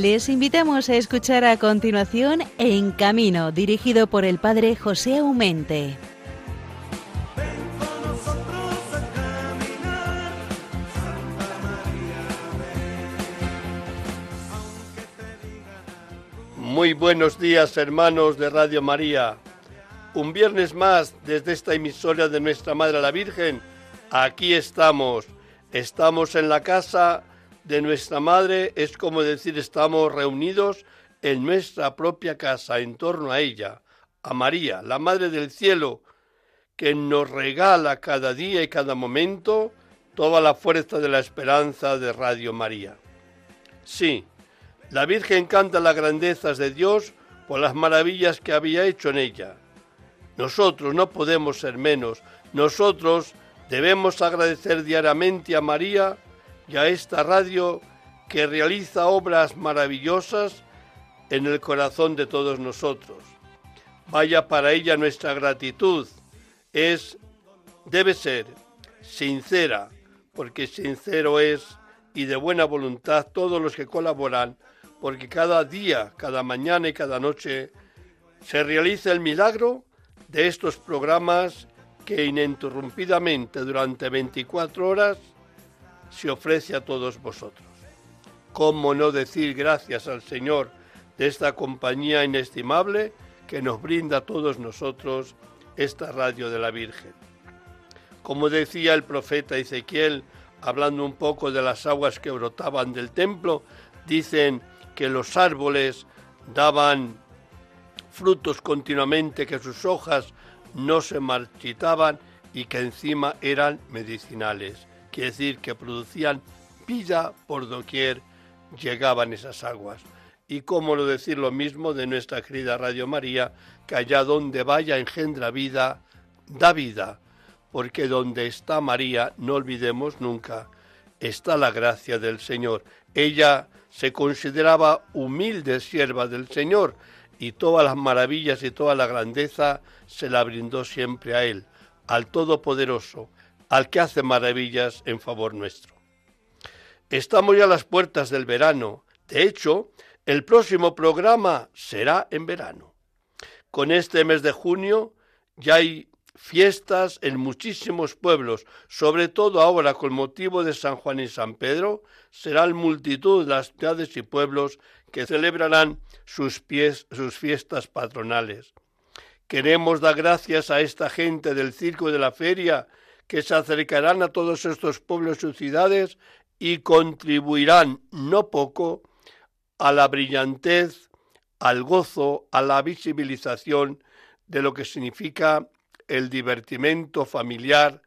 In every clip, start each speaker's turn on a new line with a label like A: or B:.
A: Les invitamos a escuchar a continuación En Camino, dirigido por el padre José Aumente.
B: Muy buenos días hermanos de Radio María. Un viernes más desde esta emisora de Nuestra Madre la Virgen. Aquí estamos. Estamos en la casa de nuestra Madre es como decir estamos reunidos en nuestra propia casa, en torno a ella, a María, la Madre del Cielo, que nos regala cada día y cada momento toda la fuerza de la esperanza de Radio María. Sí, la Virgen canta las grandezas de Dios por las maravillas que había hecho en ella. Nosotros no podemos ser menos, nosotros debemos agradecer diariamente a María y a esta radio que realiza obras maravillosas en el corazón de todos nosotros. Vaya para ella nuestra gratitud. Es, debe ser, sincera, porque sincero es y de buena voluntad todos los que colaboran, porque cada día, cada mañana y cada noche se realiza el milagro de estos programas que ininterrumpidamente durante 24 horas se ofrece a todos vosotros. ¿Cómo no decir gracias al Señor de esta compañía inestimable que nos brinda a todos nosotros esta radio de la Virgen? Como decía el profeta Ezequiel, hablando un poco de las aguas que brotaban del templo, dicen que los árboles daban frutos continuamente, que sus hojas no se marchitaban y que encima eran medicinales quiere decir que producían vida por doquier llegaban esas aguas. Y cómo no decir lo mismo de nuestra querida Radio María, que allá donde vaya engendra vida, da vida, porque donde está María, no olvidemos nunca, está la gracia del Señor. Ella se consideraba humilde sierva del Señor y todas las maravillas y toda la grandeza se la brindó siempre a Él, al Todopoderoso, al que hace maravillas en favor nuestro. Estamos ya a las puertas del verano. De hecho, el próximo programa será en verano. Con este mes de junio ya hay fiestas en muchísimos pueblos, sobre todo ahora con motivo de San Juan y San Pedro, serán multitud las ciudades y pueblos que celebrarán sus, sus fiestas patronales. Queremos dar gracias a esta gente del circo de la feria que se acercarán a todos estos pueblos y ciudades y contribuirán no poco a la brillantez, al gozo, a la visibilización de lo que significa el divertimento familiar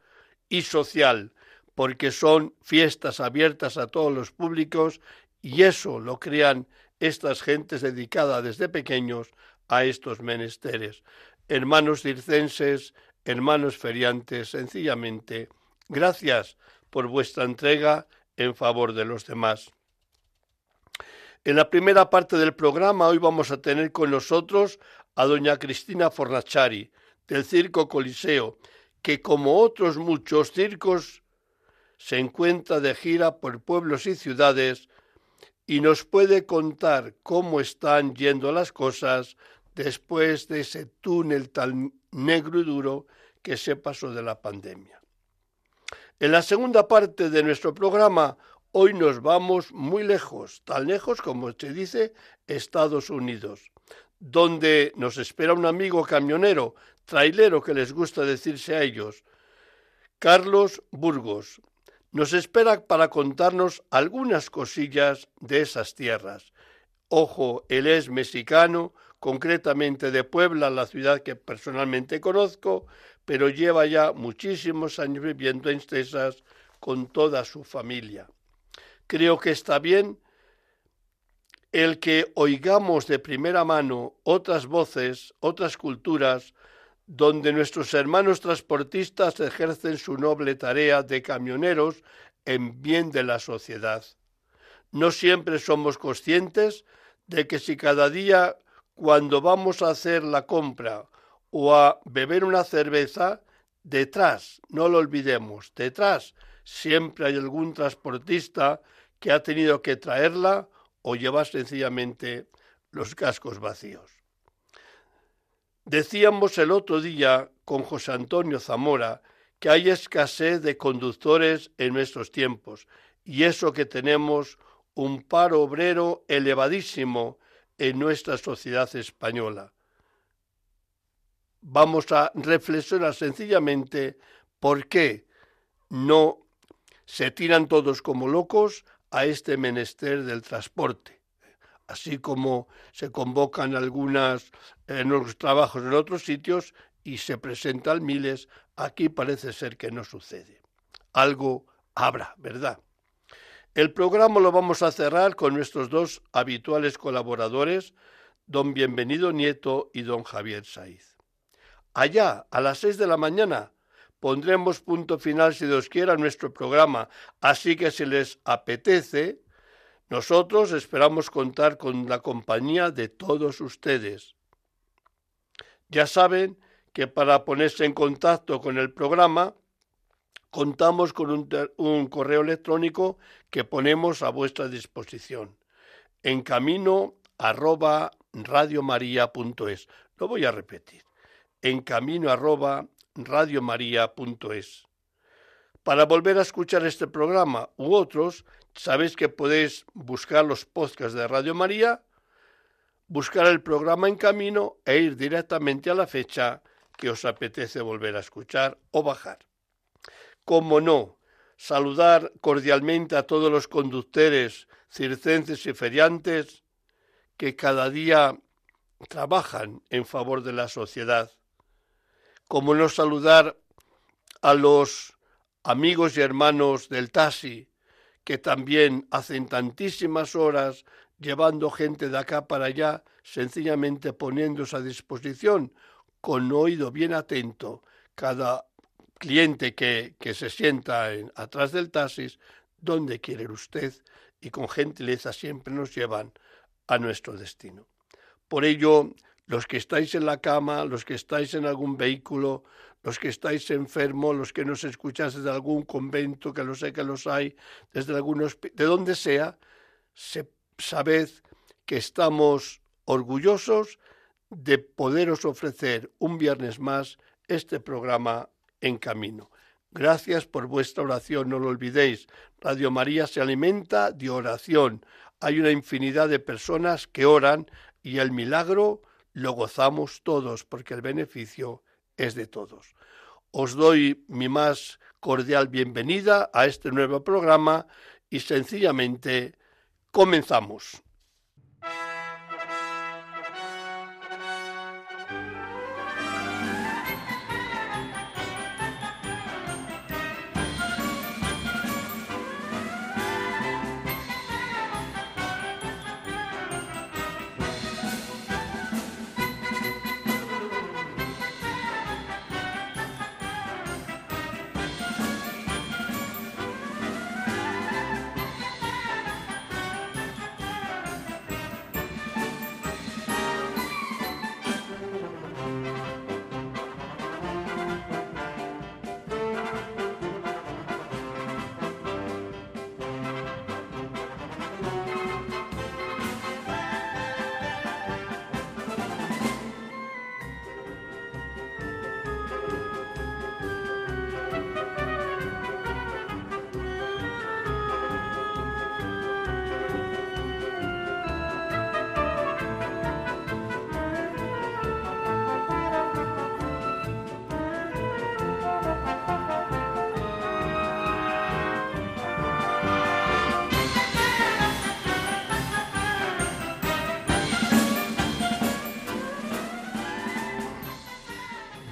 B: y social, porque son fiestas abiertas a todos los públicos y eso lo crean estas gentes dedicadas desde pequeños a estos menesteres. Hermanos circenses, hermanos feriantes, sencillamente, gracias por vuestra entrega en favor de los demás. En la primera parte del programa hoy vamos a tener con nosotros a doña Cristina Fornachari, del Circo Coliseo, que como otros muchos circos se encuentra de gira por pueblos y ciudades y nos puede contar cómo están yendo las cosas después de ese túnel tan negro y duro que se pasó de la pandemia. En la segunda parte de nuestro programa, hoy nos vamos muy lejos, tan lejos como se dice Estados Unidos, donde nos espera un amigo camionero, trailero que les gusta decirse a ellos, Carlos Burgos. Nos espera para contarnos algunas cosillas de esas tierras. Ojo, él es mexicano, concretamente de Puebla, la ciudad que personalmente conozco, pero lleva ya muchísimos años viviendo en Cesas con toda su familia. Creo que está bien el que oigamos de primera mano otras voces, otras culturas, donde nuestros hermanos transportistas ejercen su noble tarea de camioneros en bien de la sociedad. No siempre somos conscientes de que si cada día cuando vamos a hacer la compra o a beber una cerveza, detrás, no lo olvidemos, detrás siempre hay algún transportista que ha tenido que traerla o llevar sencillamente los cascos vacíos. Decíamos el otro día con José Antonio Zamora que hay escasez de conductores en nuestros tiempos y eso que tenemos un paro obrero elevadísimo en nuestra sociedad española. Vamos a reflexionar sencillamente por qué no se tiran todos como locos a este menester del transporte. Así como se convocan algunos en los trabajos en otros sitios y se presentan miles, aquí parece ser que no sucede. Algo habrá, ¿verdad? El programa lo vamos a cerrar con nuestros dos habituales colaboradores, don Bienvenido Nieto y don Javier Saiz. Allá, a las seis de la mañana, pondremos punto final, si Dios quiera, a nuestro programa, así que si les apetece, nosotros esperamos contar con la compañía de todos ustedes. Ya saben que para ponerse en contacto con el programa, contamos con un, correo electrónico que ponemos a vuestra disposición en camino arroba. Lo voy a repetir. En camino arroba radiomaria.es. Para volver a escuchar este programa u otros, sabéis que podéis buscar los podcasts de Radio María, buscar el programa en camino e ir directamente a la fecha que os apetece volver a escuchar o bajar. Como no, saludar cordialmente a todos los conductores, circenses y feriantes que cada día trabajan en favor de la sociedad. Como no saludar a los amigos y hermanos del taxi, que también hacen tantísimas horas llevando gente de acá para allá, sencillamente poniéndose a disposición, con oído bien atento, cada cliente que, se sienta en, atrás del taxis, ¿dónde quiere usted? Y con gentileza siempre nos llevan a nuestro destino. Por ello, los que estáis en la cama, los que estáis en algún vehículo, los que estáis enfermos, los que nos escucháis desde algún convento, que lo sé que los hay, desde algunos, de donde sea, se, sabed que estamos orgullosos de poderos ofrecer un viernes más este programa en camino. Gracias por vuestra oración, no lo olvidéis. Radio María se alimenta de oración. Hay una infinidad de personas que oran y el milagro lo gozamos todos porque el beneficio es de todos. Os doy mi más cordial bienvenida a este nuevo programa y sencillamente comenzamos.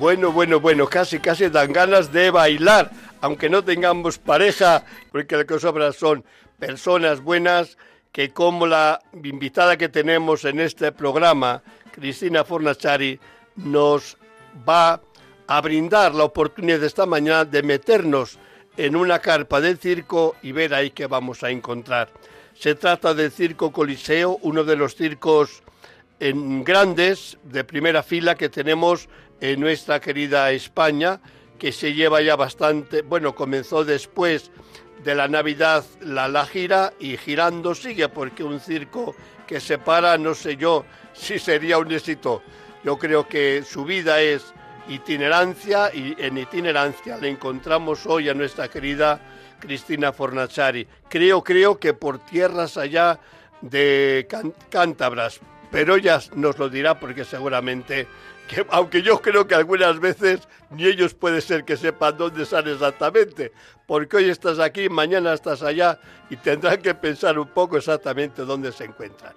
B: Bueno, bueno, bueno, casi, casi dan ganas de bailar, aunque no tengamos pareja, porque lo que sobra son personas buenas que como la invitada que tenemos en este programa, Cristina Fornachari, nos va a brindar la oportunidad esta mañana de meternos en una carpa del circo y ver ahí qué vamos a encontrar. Se trata del Circo Coliseo, uno de los circos en grandes de primera fila que tenemos en nuestra querida España, que se lleva ya bastante, bueno, comenzó después de la Navidad la, la gira y girando sigue porque un circo que se para, no sé yo si sería un éxito. Yo creo que su vida es itinerancia y en itinerancia le encontramos hoy a nuestra querida Cristina Fornachari. Creo, creo que por tierras allá de cántabras, pero ella nos lo dirá porque seguramente que, aunque yo creo que algunas veces ni ellos puede ser que sepan dónde están exactamente, porque hoy estás aquí, mañana estás allá y tendrán que pensar un poco exactamente dónde se encuentran.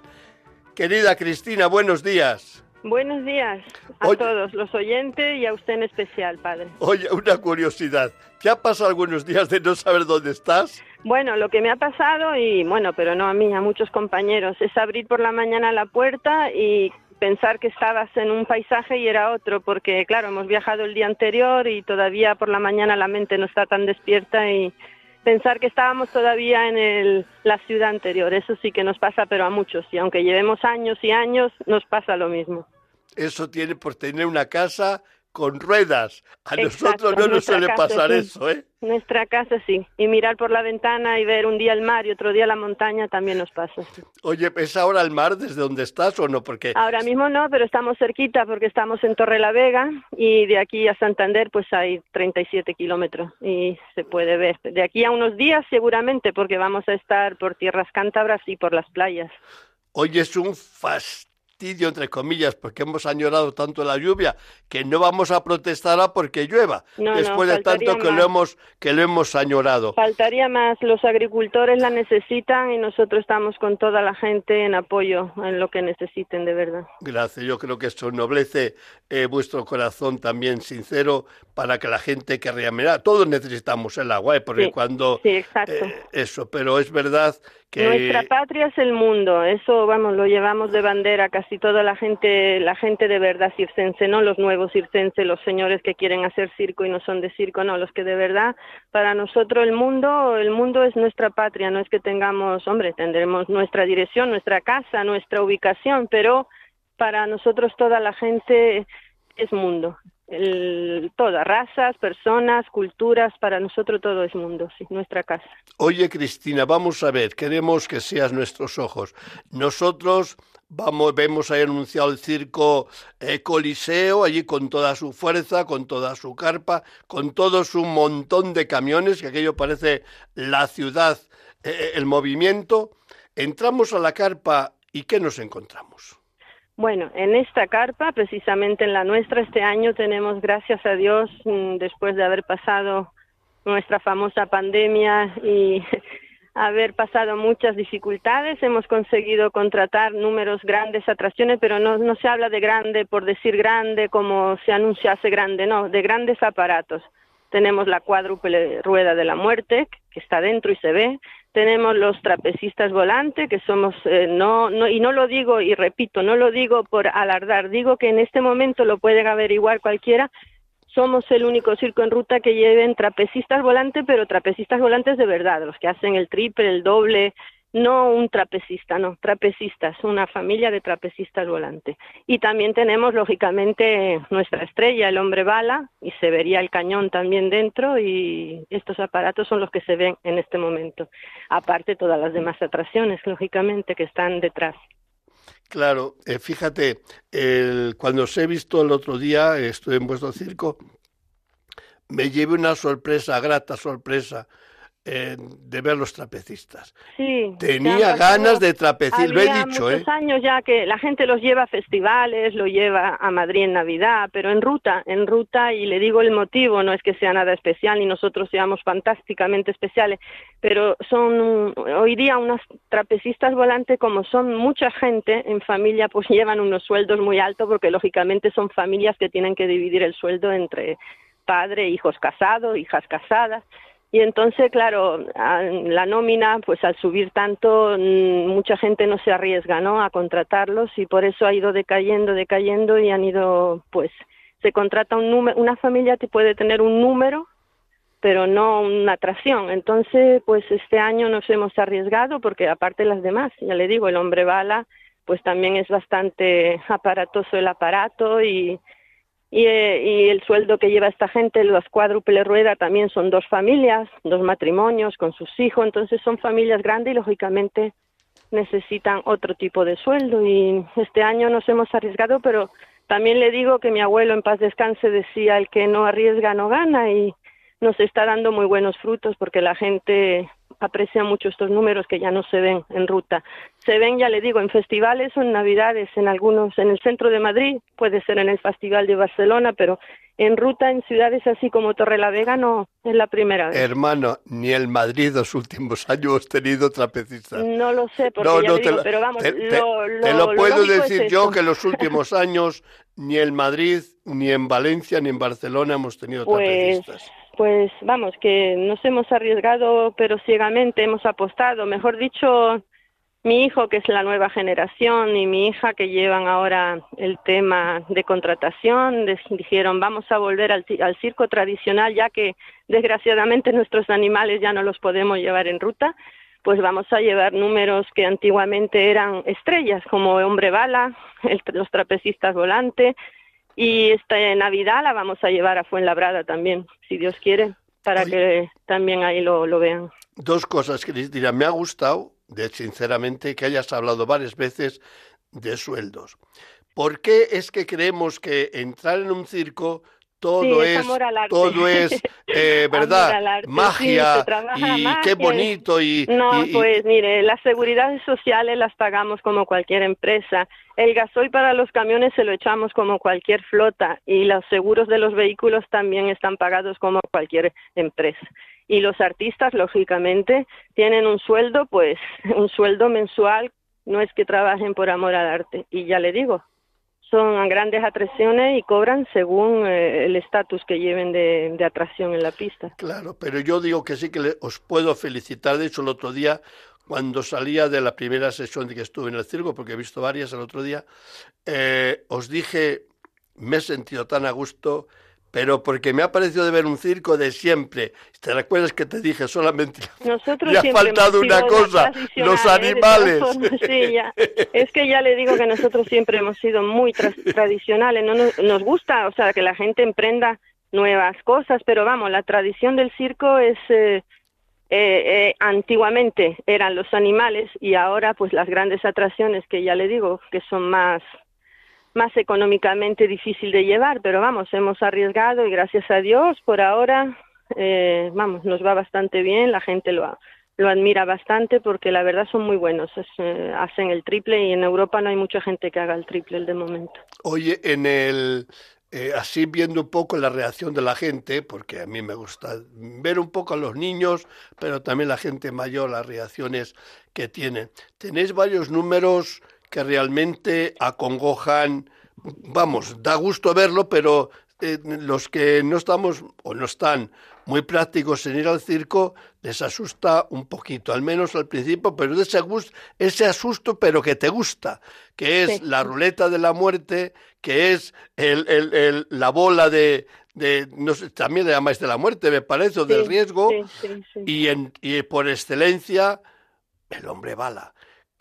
B: Querida Cristina, buenos días.
C: Buenos días a todos los oyentes y a usted en especial, padre.
B: Oye, una curiosidad. ¿Te ha pasado algunos días de no saber dónde estás?
C: Bueno, lo que me ha pasado, y bueno, pero no a mí, a muchos compañeros, es abrir por la mañana la puerta y pensar que estabas en un paisaje y era otro, porque claro, hemos viajado el día anterior y todavía por la mañana la mente no está tan despierta y pensar que estábamos todavía en la ciudad anterior. Eso sí que nos pasa, pero a muchos. Y aunque llevemos años y años, nos pasa lo mismo.
B: Eso tiene por tener una casa con ruedas. A nosotros no nos suele pasar eso, ¿eh?
C: Nuestra casa sí. Y mirar por la ventana y ver un día el mar y otro día la montaña también nos pasa.
B: Oye, ¿es ahora el mar desde donde estás o no? Porque
C: ahora mismo no, pero estamos cerquita porque estamos en Torre la Vega y de aquí a Santander pues hay 37 kilómetros y se puede ver. De aquí a unos días seguramente porque vamos a estar por tierras cántabras y por las playas.
B: Oye, es un fastidio entre comillas, porque hemos añorado tanto la lluvia, que no vamos a protestar a porque llueva, después de tanto que lo, hemos, que lo hemos añorado.
C: Faltaría más, los agricultores la necesitan y nosotros estamos con toda la gente en apoyo en lo que necesiten de verdad.
B: Gracias, yo creo que esto noblece eh, vuestro corazón también sincero para que la gente que mirar. Todos necesitamos el agua, ¿eh? porque cuando...
C: Sí, exacto. Eh,
B: eso, pero es verdad
C: nuestra patria es el mundo, eso vamos, lo llevamos de bandera casi toda la gente, la gente de verdad circense, no los nuevos circenses, los señores que quieren hacer circo y no son de circo, no, los que de verdad, para nosotros el mundo, el mundo es nuestra patria, no es que tengamos, hombre, tendremos nuestra dirección, nuestra casa, nuestra ubicación, pero para nosotros toda la gente es mundo todas, razas, personas, culturas, para nosotros todo es mundo, sí, nuestra casa.
B: Oye, Cristina, vamos a ver, queremos que seas nuestros ojos. Nosotros vamos, vemos ahí anunciado el circo eh, Coliseo, allí con toda su fuerza, con toda su carpa, con todo su montón de camiones, que aquello parece la ciudad, eh, eh, el movimiento. Entramos a la carpa y ¿qué nos encontramos?
C: Bueno, en esta carpa, precisamente en la nuestra, este año tenemos, gracias a Dios, mm, después de haber pasado nuestra famosa pandemia y haber pasado muchas dificultades, hemos conseguido contratar números grandes atracciones, pero no, no se habla de grande por decir grande como se anuncia hace grande, no, de grandes aparatos. Tenemos la cuádruple rueda de la muerte, que está dentro y se ve, tenemos los trapecistas volantes, que somos, eh, no, no, y no lo digo, y repito, no lo digo por alardar, digo que en este momento lo pueden averiguar cualquiera, somos el único circo en ruta que lleven trapecistas volantes, pero trapecistas volantes de verdad, los que hacen el triple, el doble, no un trapecista, no, trapecistas, una familia de trapecistas volantes. Y también tenemos, lógicamente, nuestra estrella, el hombre bala, y se vería el cañón también dentro, y estos aparatos son los que se ven en este momento. Aparte, todas las demás atracciones, lógicamente, que están detrás.
B: Claro, eh, fíjate, cuando os he visto el otro día, estoy en vuestro circo, me llevé una sorpresa, grata sorpresa, de ver los trapecistas.
C: Sí,
B: Tenía ganas de trapecir, lo he dicho.
C: Muchos ¿eh? años ya que la gente los lleva a festivales, lo lleva a Madrid en Navidad, pero en ruta, en ruta, y le digo el motivo, no es que sea nada especial, ni nosotros seamos fantásticamente especiales, pero son hoy día unos trapecistas volantes, como son mucha gente en familia, pues llevan unos sueldos muy altos, porque lógicamente son familias que tienen que dividir el sueldo entre padre, hijos casados, hijas casadas y entonces, claro, la nómina, pues al subir tanto, mm, mucha gente no se arriesga, ¿no? A contratarlos y por eso ha ido decayendo, decayendo y han ido, pues, se contrata un número, una familia que puede tener un número, pero no una atracción. Entonces, pues este año nos hemos arriesgado porque aparte las demás, ya le digo, el hombre bala, pues también es bastante aparatoso el aparato y y, eh, y, el sueldo que lleva esta gente, los cuádruple rueda, también son dos familias, dos matrimonios con sus hijos, entonces son familias grandes y lógicamente necesitan otro tipo de sueldo. Y este año nos hemos arriesgado, pero también le digo que mi abuelo en paz descanse decía el que no arriesga no gana y nos está dando muy buenos frutos porque la gente aprecia mucho estos números que ya no se ven en ruta. Se ven, ya le digo, en festivales o en navidades, en algunos, en el centro de Madrid, puede ser en el Festival de Barcelona, pero en ruta en ciudades así como Torrelavega no es la primera vez.
B: Hermano, ni el Madrid los últimos años hemos tenido trapecistas.
C: No lo sé, porque ya no, digo, pero vamos,
B: te,
C: lo,
B: lo, te lo puedo decir yo que los últimos años ni en Madrid, ni en Valencia, ni en Barcelona hemos tenido
C: pues,
B: trapecistas.
C: Pues vamos, que nos hemos arriesgado, pero ciegamente hemos apostado. Mejor dicho, mi hijo, que es la nueva generación, y mi hija, que llevan ahora el tema de contratación, dijeron, vamos a volver al, al, circo tradicional, ya que desgraciadamente nuestros animales ya no los podemos llevar en ruta, pues vamos a llevar números que antiguamente eran estrellas, como Hombre Bala, el, los trapecistas volante, y esta Navidad la vamos a llevar a Fuenlabrada también, si Dios quiere, para Oye, que también ahí lo, lo, vean.
B: Dos cosas, Cristina. Me ha gustado, de sinceramente, que hayas hablado varias veces de sueldos. ¿Por qué es que creemos que entrar en un circo todo
C: sí,
B: es, todo es eh, verdad magia
C: sí,
B: y
C: magia.
B: qué bonito y
C: no
B: y,
C: pues mire las seguridades sociales las pagamos como cualquier empresa. El gasoil para los camiones se lo echamos como cualquier flota y los seguros de los vehículos también están pagados como cualquier empresa. Y los artistas lógicamente tienen un sueldo pues un sueldo mensual no es que trabajen por amor al arte. Y ya le digo son grandes atracciones y cobran según eh, el estatus que lleven de, de, atracción en la pista.
B: Claro, pero yo digo que sí que le, os puedo felicitar. De hecho, el otro día, cuando salía de la primera sesión de que estuve en el circo, porque he visto varias el otro día, eh, os dije, me he sentido tan a gusto pero porque me ha parecido de ver un circo de siempre. ¿Te recuerdas que te dije solamente?
C: Nosotros
B: le ha faltado una cosa, los animales.
C: Sí, ya. Es que ya le digo que nosotros siempre hemos sido muy tra tradicionales. No nos, nos, gusta, o sea, que la gente emprenda nuevas cosas, pero vamos, la tradición del circo es eh, eh, eh, antiguamente eran los animales y ahora pues las grandes atracciones que ya le digo que son más más económicamente difícil de llevar, pero vamos, hemos arriesgado y gracias a Dios por ahora, eh, vamos, nos va bastante bien, la gente lo, lo admira bastante porque la verdad son muy buenos, eh, hacen el triple y en Europa no hay mucha gente que haga el triple de momento.
B: Oye, en el, eh, así viendo un poco la reacción de la gente, porque a mí me gusta ver un poco a los niños, pero también la gente mayor, las reacciones que tienen. Tenéis varios números que realmente acongojan, vamos, da gusto verlo, pero eh, los que no estamos o no están muy prácticos en ir al circo les asusta un poquito, al menos al principio, pero ese, ese asusto, pero que te gusta, que es sí. la ruleta de la muerte, que es el, el, el, la bola de, de no sé, también le llamáis de la muerte, me parece, o del riesgo,
C: sí,
B: y, en, y por excelencia, el hombre bala.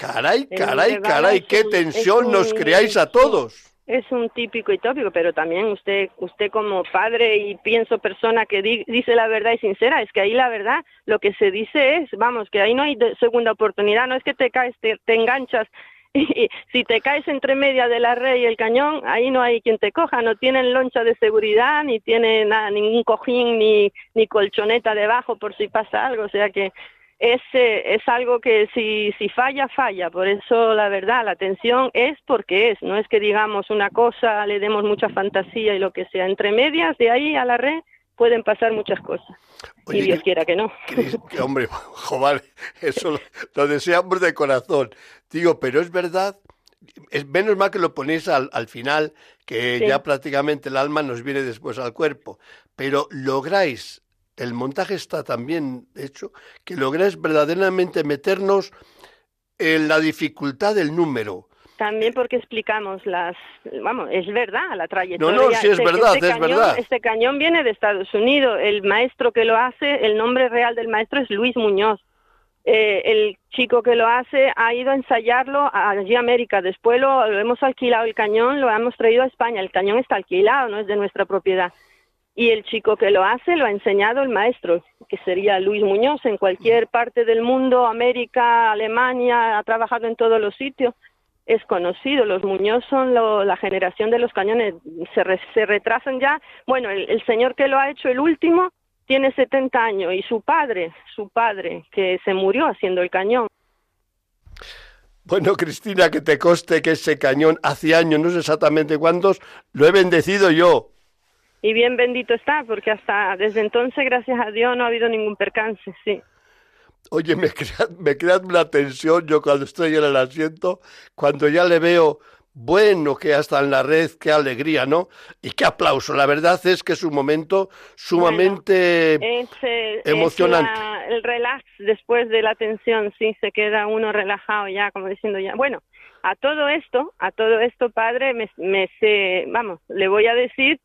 B: Caray, caray, caray, qué tensión un, nos creáis a todos.
C: Es un típico y tópico, pero también usted, usted como padre y pienso persona que di, dice la verdad y sincera, es que ahí la verdad lo que se dice es, vamos, que ahí no hay segunda oportunidad, no es que te caes, te, te enganchas y si te caes entre media de la red y el cañón, ahí no hay quien te coja, no tienen loncha de seguridad, ni tienen nada, ningún cojín, ni, ni colchoneta debajo por si pasa algo, o sea que es, eh, es algo que si, si falla, falla. Por eso, la verdad, la atención es porque es. No es que digamos una cosa, le demos mucha fantasía y lo que sea. Entre medias, de ahí a la red, pueden pasar muchas cosas. Oye, y Dios que, quiera que no.
B: Que, que, hombre, joder, eso lo, lo, deseamos de corazón. Digo, pero es verdad, es menos mal que lo ponéis al, al final, que sí. ya prácticamente el alma nos viene después al cuerpo. Pero lográis el montaje está tan bien hecho que lográis verdaderamente meternos en la dificultad del número.
C: También porque explicamos las, vamos, es verdad la trayectoria.
B: No, no, sí es
C: este,
B: verdad,
C: este
B: es
C: cañón,
B: verdad.
C: Este cañón viene de Estados Unidos. El maestro que lo hace, el nombre real del maestro es Luis Muñoz. eh, el chico que lo hace ha ido a ensayarlo allí a América. Después lo, hemos alquilado el cañón, lo hemos traído a España. El cañón está alquilado, no es de nuestra propiedad. Y el chico que lo hace lo ha enseñado el maestro, que sería Luis Muñoz, en cualquier parte del mundo, América, Alemania, ha trabajado en todos los sitios. Es conocido, los Muñoz son la generación de los cañones, se, se retrasan ya. Bueno, el señor que lo ha hecho, el último, tiene 70 años y su padre, su padre, que se murió haciendo el cañón.
B: Bueno, Cristina, que te coste que ese cañón hace años, no sé exactamente cuántos, lo he bendecido yo.
C: Y bien bendito está, porque hasta desde entonces, gracias a Dios, no ha habido ningún percance, sí.
B: Oye, me crea, me crea una tensión yo cuando estoy en el asiento, cuando ya le veo bueno que hasta en la red, qué alegría, ¿no? Y qué aplauso. La verdad es que es un momento sumamente
C: eh,
B: emocionante.
C: el relax después de la tensión, sí, se queda uno relajado ya, como diciendo ya. Bueno, a todo esto, a todo esto, padre, me, me sé, vamos, le voy a decir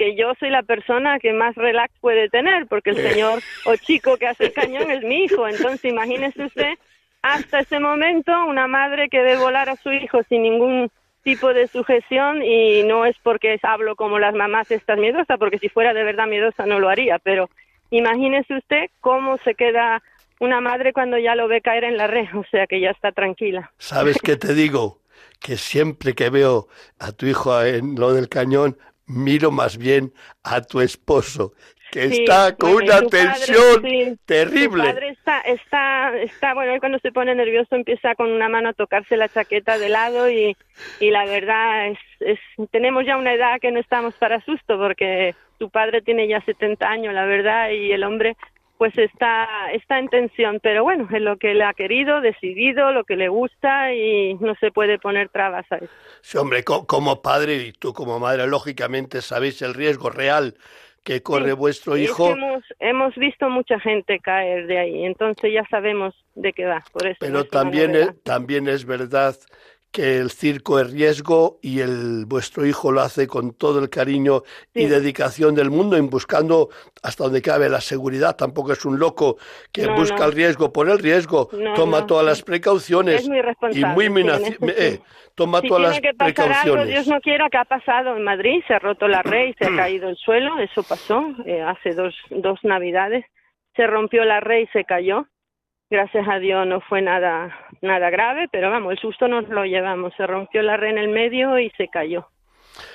C: que yo soy la persona que más relax puede tener, porque el señor o chico que hace el cañón es mi hijo. Entonces, imagínese usted hasta ese momento una madre que debe volar a su hijo sin ningún tipo de sujeción y no es porque hablo como las mamás estas miedosas, porque si fuera de verdad miedosa no lo haría, pero imagínese usted cómo se queda una madre cuando ya lo ve caer en la red, o sea que ya está tranquila.
B: ¿Sabes qué te digo? Que siempre que veo a tu hijo en lo del cañón, miro más bien a tu esposo, que está con una tensión terrible.
C: padre está, está, está, bueno, él cuando se pone nervioso empieza con una mano a tocarse la chaqueta de lado y, y la verdad es, es, tenemos ya una edad que no estamos para susto porque tu padre tiene ya 70 años, la verdad, y el hombre pues está, está en tensión, pero bueno, es lo que le ha querido, decidido, lo que le gusta y no se puede poner trabas a eso.
B: Sí, hombre, como padre y tú como madre, lógicamente sabéis el riesgo real que corre vuestro hijo.
C: hemos, hemos, visto mucha gente caer de ahí, entonces ya sabemos de qué va. Por eso
B: Pero también, es, también es verdad que el circo es riesgo y el vuestro hijo lo hace con todo el cariño y dedicación del mundo, en buscando hasta donde cabe la seguridad. Tampoco es un loco que busca el riesgo por el riesgo, toma todas las precauciones y muy eh, toma todas las precauciones.
C: Dios no quiera que ha pasado en Madrid, se ha roto la red, se ha caído el suelo, eso pasó eh, hace dos, dos navidades, se rompió la red y se cayó gracias a Dios no fue nada nada grave, pero vamos, el susto nos lo llevamos, se rompió la red en el medio y se cayó.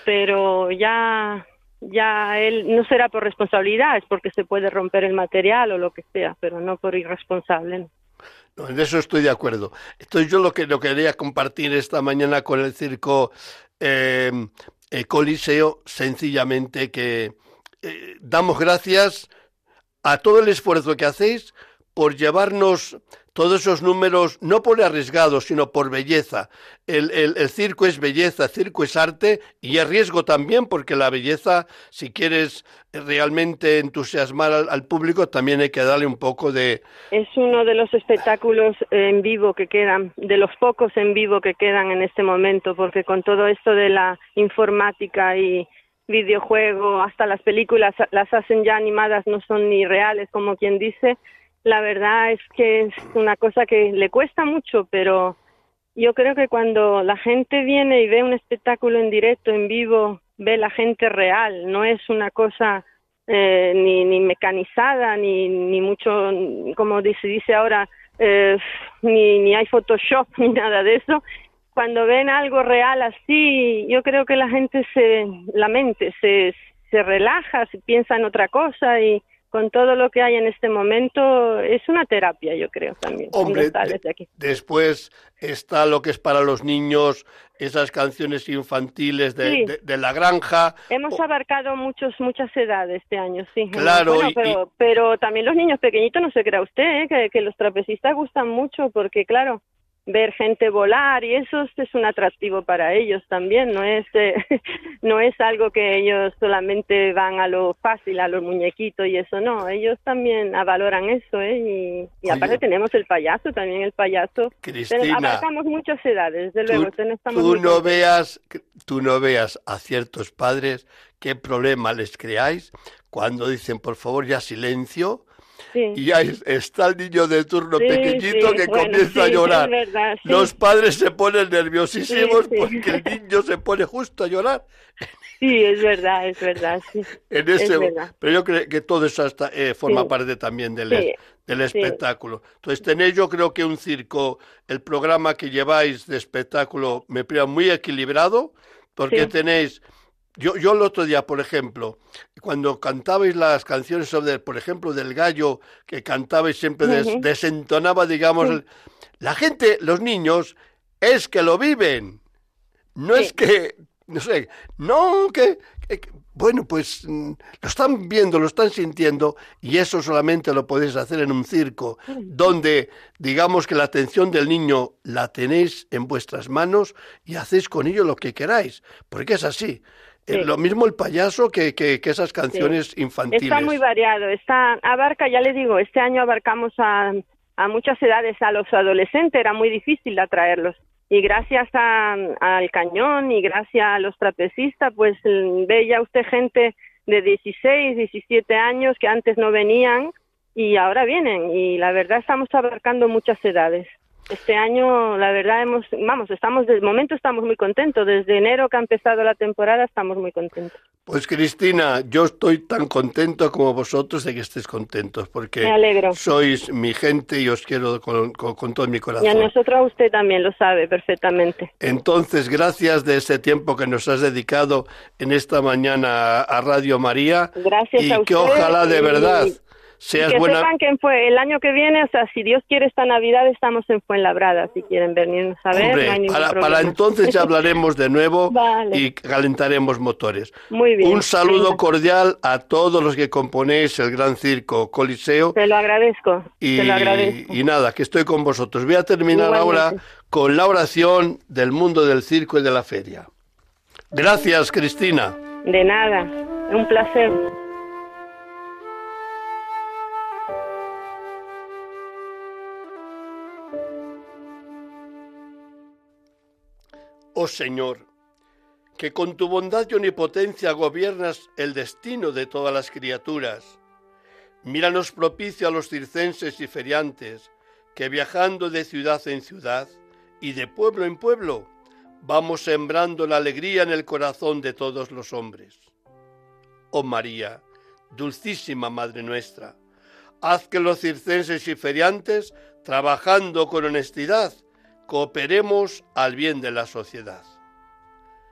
C: Pero ya ya él no será por responsabilidad, es porque se puede romper el material o lo que sea, pero no por irresponsable.
B: No. en eso estoy de acuerdo. Estoy yo lo que lo quería compartir esta mañana con el circo eh, eh Coliseo, sencillamente que eh, damos gracias a todo el esfuerzo que hacéis por llevarnos todos esos números, no por arriesgados, sino por belleza. El, circo es belleza, el circo es arte y es riesgo también, porque la belleza, si quieres realmente entusiasmar al, público, también hay que darle un poco de...
C: Es uno de los espectáculos en vivo que quedan, de los pocos en vivo que quedan en este momento, porque con todo esto de la informática y videojuego, hasta las películas las hacen ya animadas, no son ni reales, como quien dice, la verdad es que es una cosa que le cuesta mucho, pero yo creo que cuando la gente viene y ve un espectáculo en directo, en vivo, ve la gente real, no es una cosa eh, ni, ni mecanizada, ni, ni mucho, como se dice ahora, eh, ni, ni hay Photoshop ni nada de eso. Cuando ven algo real así, yo creo que la gente se, la mente se, se relaja, se piensa en otra cosa y, con todo lo que hay en este momento, es una terapia, yo creo también.
B: Hombre, después está lo que es para los niños, esas canciones infantiles de, de, la granja.
C: Hemos abarcado muchos, muchas edades este año, sí.
B: Claro,
C: pero, pero también los niños pequeñitos, no se crea usted, ¿eh? que, que los trapecistas gustan mucho porque, claro, ver gente volar y eso es un atractivo para ellos también, no es eh, no es algo que ellos solamente van a lo fácil, a los muñequitos y eso no, ellos también valoran eso, ¿eh? Y, aparte tenemos el payaso, también el payaso.
B: Cristina,
C: abarcamos muchas edades, desde luego.
B: Tú, no veas, tú no veas a ciertos padres qué problema les creáis cuando dicen, por favor, ya silencio, y ahí está el niño de turno pequeñito que comienza a llorar. Los padres se ponen nerviosísimos porque el niño se pone justo a llorar.
C: Sí, es verdad, es verdad.
B: En ese, Pero yo creo que todo eso hasta, eh, forma parte también del, del espectáculo. Entonces tenéis yo creo que un circo, el programa que lleváis de espectáculo me parece muy equilibrado porque tenéis yo, yo el otro día, por ejemplo, cuando cantabais las canciones sobre, por ejemplo, del gallo, que cantabais siempre, desentonaba, digamos, la gente, los niños, es que lo viven. No es que, no sé, no que, bueno, pues mm, lo están viendo, lo están sintiendo, y eso solamente lo podéis hacer en un circo, donde digamos que la atención del niño la tenéis en vuestras manos y hacéis con ello lo que queráis, porque es así. Lo mismo el payaso que, que, esas canciones infantiles.
C: Está muy variado, está abarca, ya le digo, este año abarcamos a, a muchas edades, a los adolescentes era muy difícil atraerlos y gracias al cañón y gracias a los trapecistas, pues ve ya usted gente de 16, 17 años que antes no venían y ahora vienen y la verdad estamos abarcando muchas edades. Este año, la verdad, hemos, vamos, estamos, de momento estamos muy contentos. Desde enero que ha empezado la temporada, estamos muy contentos.
B: Pues Cristina, yo estoy tan contento como vosotros de que estés contentos, porque sois mi gente y os quiero con, todo mi corazón.
C: Y a nosotros usted también lo sabe perfectamente.
B: Entonces, gracias de ese tiempo que nos has dedicado en esta mañana a Radio María.
C: Gracias
B: y
C: a
B: que ojalá de verdad
C: que sepan que fue el año que viene, o sea, si Dios quiere esta Navidad estamos en Fuenlabrada, si quieren venirnos a ver.
B: para, entonces ya hablaremos de nuevo y calentaremos motores.
C: Muy bien.
B: Un saludo cordial a todos los que componéis el Gran Circo Coliseo.
C: Te lo agradezco.
B: Y,
C: lo agradezco.
B: y nada, que estoy con vosotros. Voy a terminar ahora con la oración del mundo del circo y de la feria. Gracias, Cristina.
C: De nada, un placer.
B: Oh Señor, que con tu bondad y omnipotencia gobiernas el destino de todas las criaturas. Míranos propicio a los circenses y feriantes, que viajando de ciudad en ciudad y de pueblo en pueblo, vamos sembrando la alegría en el corazón de todos los hombres. Oh María, dulcísima Madre nuestra, haz que los circenses y feriantes, trabajando con honestidad, cooperemos al bien de la sociedad.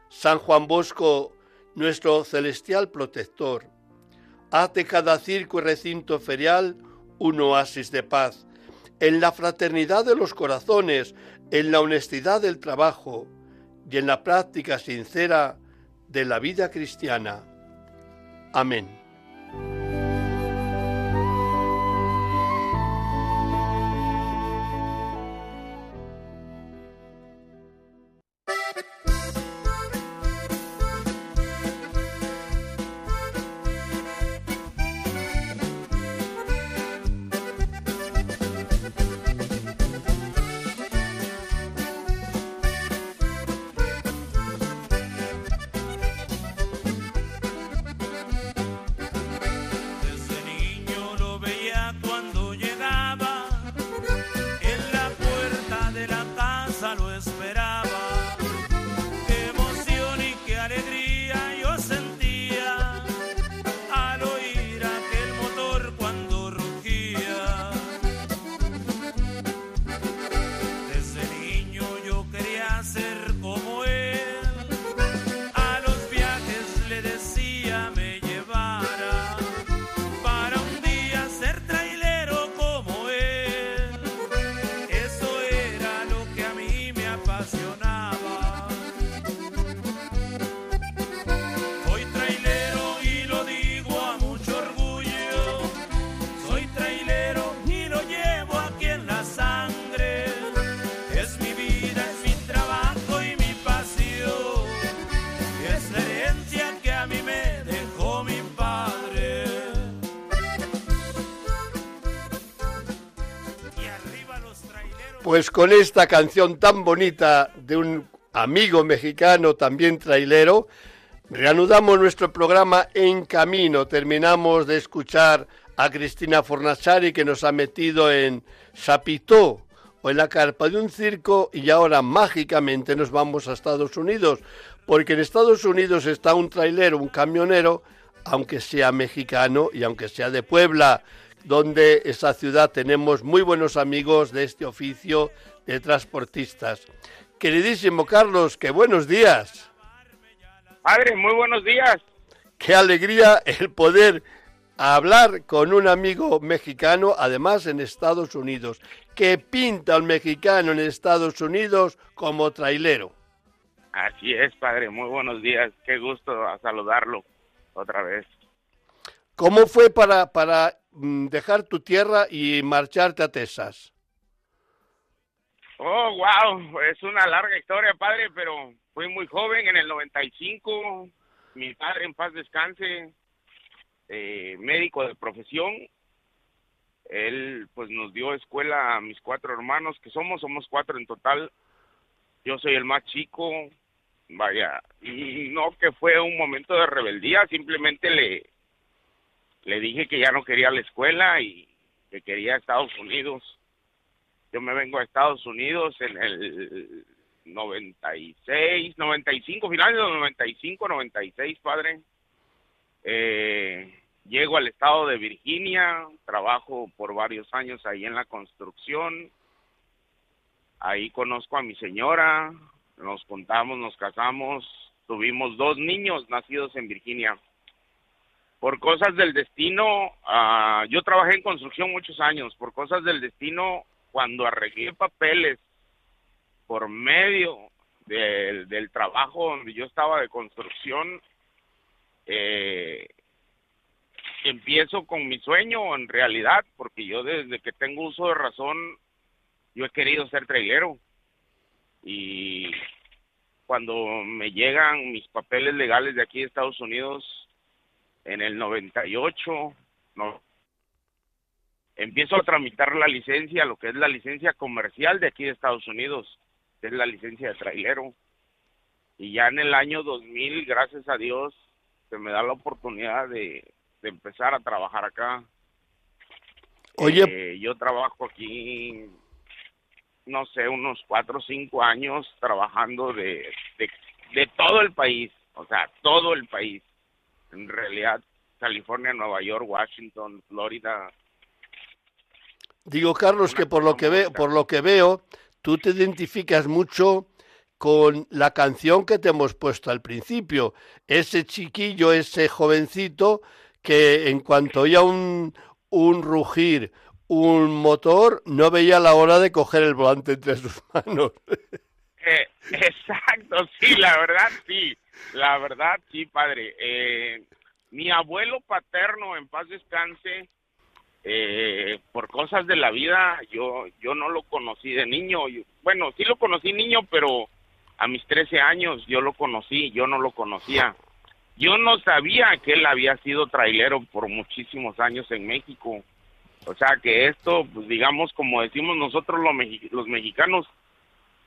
B: San Juan Bosco, nuestro celestial protector, hace cada circo y recinto ferial un oasis de paz, en la fraternidad de los corazones, en la honestidad del trabajo y en la práctica sincera de la vida cristiana. Amén. Pues con esta canción tan bonita de un amigo mexicano también trailero, reanudamos nuestro programa En Camino. Terminamos de escuchar a Cristina Fornachari que nos ha metido en Sapitó o en la carpa de un circo y ahora mágicamente nos vamos a Estados Unidos, porque en Estados Unidos está un trailero, un camionero, aunque sea mexicano y aunque sea de Puebla, donde esa ciudad tenemos muy buenos amigos de este oficio de transportistas. Queridísimo Carlos, que buenos días.
D: Padre, muy buenos días.
B: Qué alegría el poder hablar con un amigo mexicano, además en Estados Unidos. ¿Qué pinta un mexicano en Estados Unidos como trailero?
D: Así es, padre. Muy buenos días. Qué gusto saludarlo otra vez.
B: ¿Cómo fue para, para dejar tu tierra y marcharte a Texas?
D: Oh, wow. Es una larga historia, padre, pero fui muy joven en el 95. Mi padre en paz descanse eh, médico de profesión. Él pues nos dio escuela a mis cuatro hermanos, que somos, somos cuatro en total. Yo soy el más chico, vaya, no que fue un momento de rebeldía, simplemente le, le dije que ya no quería la escuela y que quería Estados Unidos. Yo me vengo a Estados Unidos en el 96, 95, finales de 95, 96, padre. Eh, llego al estado de Virginia, trabajo por varios años ahí en la construcción. Ahí conozco a mi señora, nos contamos, nos casamos, tuvimos dos niños nacidos en Virginia. Por cosas del destino, uh, yo trabajé en construcción muchos años, por cosas del destino, cuando arreglé papeles por medio del, del trabajo donde yo estaba de construcción, eh, empiezo con mi sueño en realidad, porque yo desde que tengo uso de razón, yo he querido ser trailero. Y cuando me llegan mis papeles legales de aquí de Estados Unidos en el 98, no, empiezo a tramitar la licencia, lo que es la licencia comercial de aquí de Estados Unidos, que es la licencia de trailero. Y ya en el año 2000, gracias a Dios, se me da la oportunidad de, empezar a trabajar acá.
B: Oye,
D: eh, yo trabajo aquí, no sé, unos cuatro o cinco años trabajando de, de, todo el país, o sea, todo el país. En realidad, California, Nueva York, Washington, Florida.
B: Digo, Carlos, que por lo que, veo, por lo que veo, tú te identificas mucho con la canción que te hemos puesto al principio. Ese chiquillo, ese jovencito que en cuanto oía un, un rugir, un motor, no veía la hora de coger el volante entre sus manos.
D: Eh, exacto, sí, la verdad sí, la verdad sí, padre. Eh, mi abuelo paterno, en paz descanse, eh, por cosas de la vida, yo yo no lo conocí de niño. bueno, sí lo conocí niño, pero a mis 13 años yo lo conocí, yo no lo conocía. Yo no sabía que él había sido trailero por muchísimos años en México. O sea que esto, pues digamos, como decimos nosotros los, los mexicanos,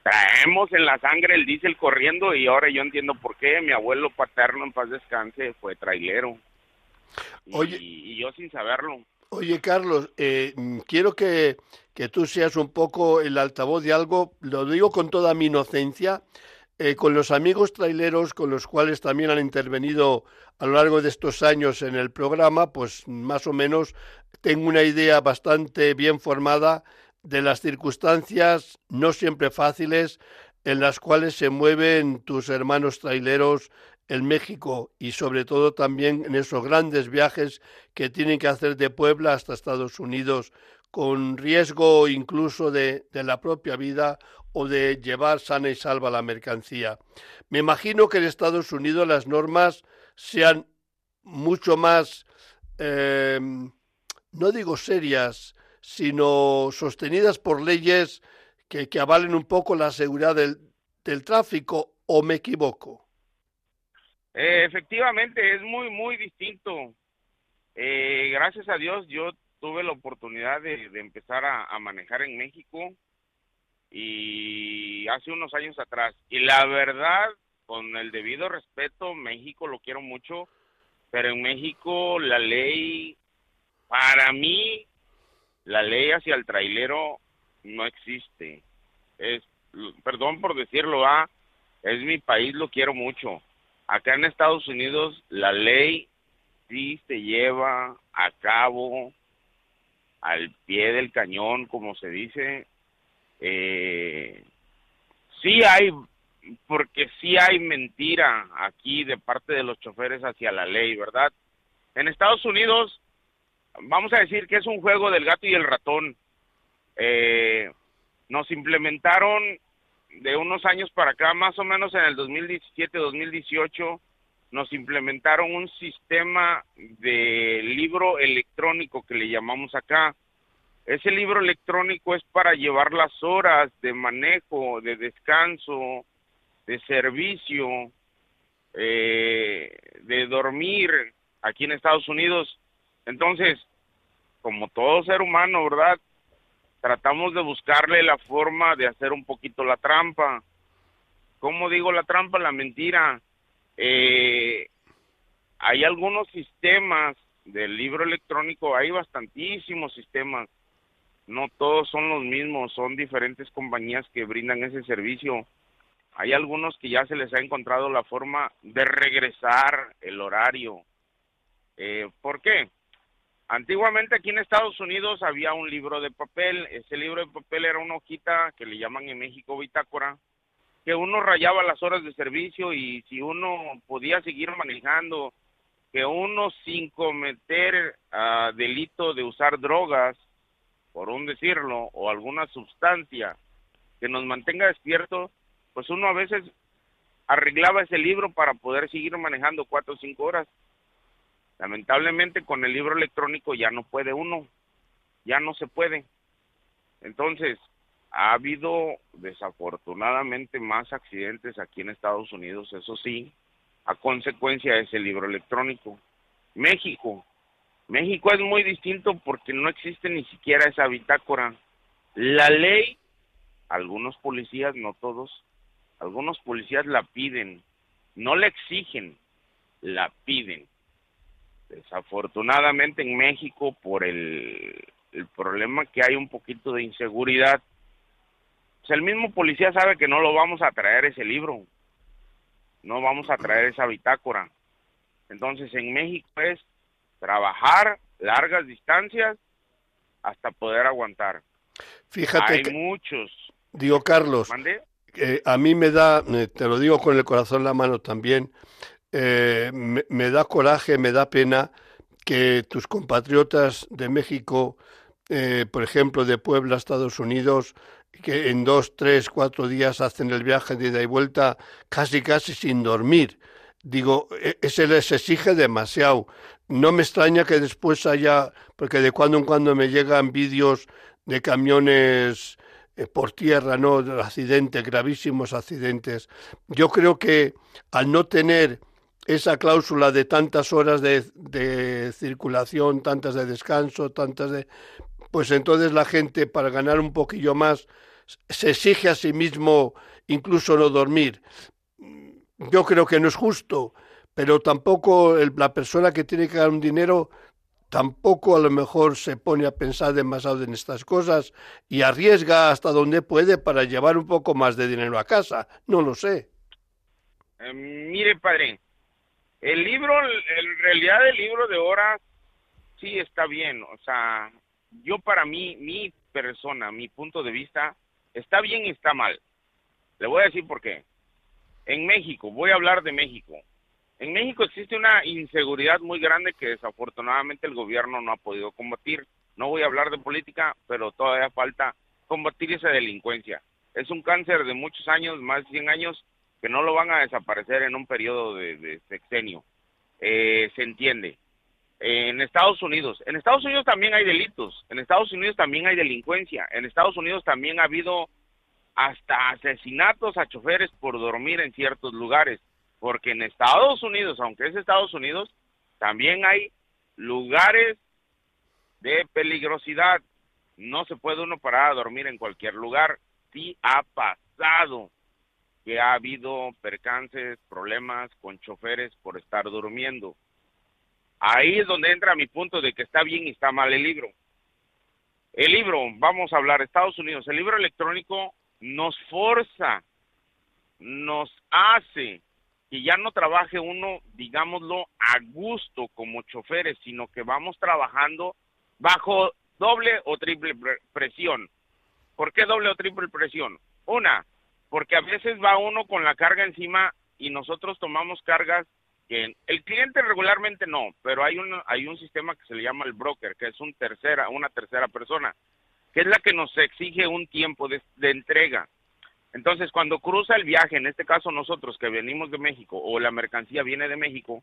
D: traemos en la sangre el diésel corriendo y ahora yo entiendo por qué mi abuelo paterno en paz descanse fue trailero. Oye, y, yo sin saberlo.
B: Oye, Carlos, eh, quiero que, que tú seas un poco el altavoz de algo, lo digo con toda mi inocencia, eh, con los amigos traileros con los cuales también han intervenido a lo largo de estos años en el programa, pues más o menos tengo una idea bastante bien formada de las circunstancias no siempre fáciles en las cuales se mueven tus hermanos traileros en México y sobre todo también en esos grandes viajes que tienen que hacer de Puebla hasta Estados Unidos con riesgo incluso de, la propia vida o de llevar sana y salva la mercancía. Me imagino que en Estados Unidos las normas sean mucho más, eh, no digo serias, sino sostenidas por leyes que, avalen un poco la seguridad del, tráfico, o me equivoco.
D: Eh, efectivamente, es muy, muy distinto. Eh, gracias a Dios, yo tuve la oportunidad de, empezar a, manejar en México y hace unos años atrás. Y la verdad, con el debido respeto, México lo quiero mucho, pero en México la ley para mí la ley hacia el trailero no existe. Es, perdón por decirlo, ah, es mi país, lo quiero mucho. Acá en Estados Unidos la ley sí se lleva a cabo al pie del cañón, como se dice. Eh, sí hay, porque sí hay mentira aquí de parte de los choferes hacia la ley, ¿verdad? En Estados Unidos, vamos a decir que es un juego del gato y el ratón. Eh, nos implementaron de unos años para acá, más o menos en el 2017-2018, nos implementaron un sistema de libro electrónico que le llamamos acá. Ese libro electrónico es para llevar las horas de manejo, de descanso, de servicio, eh, de dormir aquí en Estados Unidos. Entonces, como todo ser humano, ¿verdad? Tratamos de buscarle la forma de hacer un poquito la trampa. ¿Cómo digo la trampa? La mentira eh, hay algunos sistemas del libro electrónico, hay bastantísimos sistemas, no todos son los mismos, son diferentes compañías que brindan ese servicio. Hay algunos que ya se les ha encontrado la forma de regresar el horario. Eh, ¿Por qué? Antiguamente aquí en Estados Unidos había un libro de papel, ese libro de papel era una hojita que le llaman en México bitácora, que uno rayaba las horas de servicio y si uno podía seguir manejando, que uno sin cometer uh, delito de usar drogas, por un decirlo, o alguna sustancia que nos mantenga despierto, pues uno a veces arreglaba ese libro para poder seguir manejando cuatro o cinco horas. Lamentablemente con el libro electrónico ya no puede uno, ya no se puede. Entonces, ha habido desafortunadamente más accidentes aquí en Estados Unidos, eso sí, a consecuencia de ese libro electrónico. México. México es muy distinto porque no existe ni siquiera esa bitácora. La ley, algunos policías, no todos, algunos policías la piden, no la exigen, la piden. Desafortunadamente en México, por el, el problema que hay un poquito de inseguridad, el mismo policía sabe que no lo vamos a traer ese libro, no vamos a traer esa bitácora. Entonces en México es trabajar largas distancias hasta poder aguantar.
B: Fíjate
D: Hay muchos.
B: Digo, Carlos, a mí me da, te lo digo con el corazón en la mano también, eh, me, da coraje, me da pena que tus compatriotas de México, eh, por ejemplo, de Puebla, Estados Unidos, que en dos, tres, cuatro días hacen el viaje de ida y vuelta casi casi sin dormir. Digo, e, se les exige demasiado. No me extraña que después haya, porque de cuando en cuando me llegan vídeos de camiones eh, por tierra, ¿no? De accidentes, gravísimos accidentes. Yo creo que al no tener esa cláusula de tantas horas de, de circulación, tantas de descanso, tantas de... Pues entonces la gente, para ganar un poquillo más, se exige a sí mismo incluso no dormir. Yo creo que no es justo, pero tampoco la persona que tiene que dar un dinero tampoco a lo mejor se pone a pensar demasiado en estas cosas y arriesga hasta donde puede para llevar un poco más de dinero a casa. No lo sé.
D: Eh, mire, padre, el libro, en realidad el libro de horas sí está bien. O sea, yo para mí, mi persona, mi punto de vista, Está bien y está mal. Le voy a decir por qué. En México, voy a hablar de México. En México existe una inseguridad muy grande que desafortunadamente el gobierno no ha podido combatir. No voy a hablar de política, pero todavía falta combatir esa delincuencia. Es un cáncer de muchos años, más de 100 años, que no lo van a desaparecer en un periodo de, sexenio. Eh, se entiende. en Estados Unidos, en Estados Unidos también hay delitos, en Estados Unidos también hay delincuencia, en Estados Unidos también ha habido hasta asesinatos a choferes por dormir en ciertos lugares, porque en Estados Unidos, aunque es Estados Unidos, también hay lugares de peligrosidad. No se puede uno parar a dormir en cualquier lugar. Sí ha pasado que ha habido percances, problemas con choferes por estar durmiendo. Ahí es donde entra mi punto de que está bien y está mal el libro. El libro, vamos a hablar, Estados Unidos, el libro electrónico nos forza, nos hace que ya no trabaje uno, digámoslo, a gusto como choferes, sino que vamos trabajando bajo doble o triple presión. ¿Por qué doble o triple presión? Una, porque a veces va uno con la carga encima y nosotros tomamos cargas que el cliente regularmente no, pero hay un hay un sistema que se le llama el broker, que es un tercera, una tercera persona, que es la que nos exige un tiempo de, de entrega. Entonces, cuando cruza el viaje, en este caso nosotros que venimos de México o la mercancía viene de México,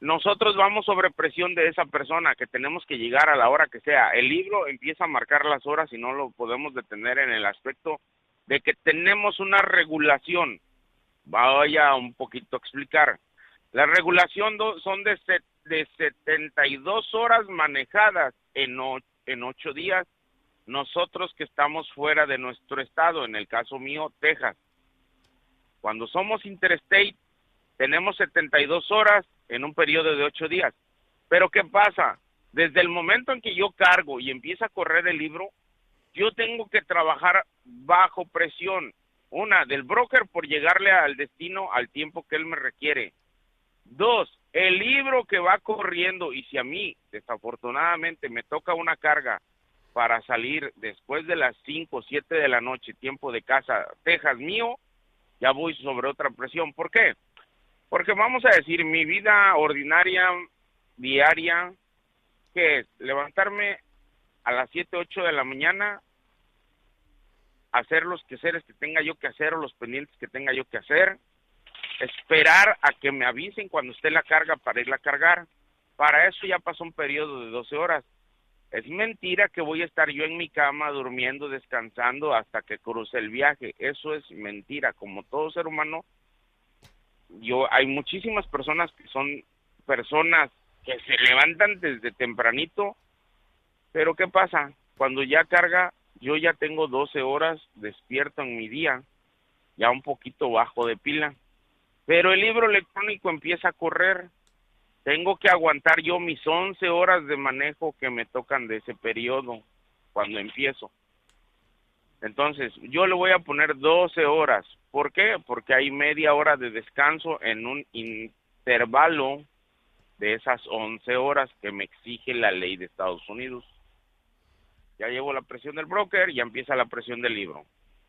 D: nosotros vamos sobre presión de esa persona que tenemos que llegar a la hora que sea. El libro empieza a marcar las horas y no lo podemos detener en el aspecto de que tenemos una regulación. Vaya un poquito a explicar. La regulación son de, de 72 horas manejadas en, en 8 días. Nosotros que estamos fuera de nuestro estado, en el caso mío, Texas. Cuando somos interstate, tenemos 72 horas en un periodo de 8 días. Pero ¿qué pasa? Desde el momento en que yo cargo y empieza a correr el libro, yo tengo que trabajar bajo presión. Una, del broker por llegarle al destino al tiempo que él me requiere. Dos, el libro que va corriendo y si a mí desafortunadamente me toca una carga para salir después de las 5 o 7 de la noche, tiempo de casa, Texas mío, ya voy sobre otra presión. ¿Por qué? Porque vamos a decir, mi vida ordinaria, diaria, que es levantarme a las 7, 8 de la mañana, hacer los quehaceres que tenga yo que hacer o los pendientes que tenga yo que hacer, esperar a que me avisen cuando esté la carga para irla a cargar. Para eso ya pasó un periodo de 12 horas. Es mentira que voy a estar yo en mi cama durmiendo, descansando hasta que cruce el viaje. Eso es mentira. Como todo ser humano, yo hay muchísimas personas que son personas que se levantan desde tempranito pero ¿qué pasa? Cuando ya carga, yo ya tengo 12 horas despierto en mi día, ya un poquito bajo de pila. Pero el libro electrónico empieza a correr. Tengo que aguantar yo mis 11 horas de manejo que me tocan de ese periodo cuando empiezo. Entonces, yo le voy a poner 12 horas. ¿Por qué? Porque hay media hora de descanso en un intervalo de esas 11 horas que me exige la ley de Estados Unidos ya llevo la presión del broker, ya empieza la presión del libro.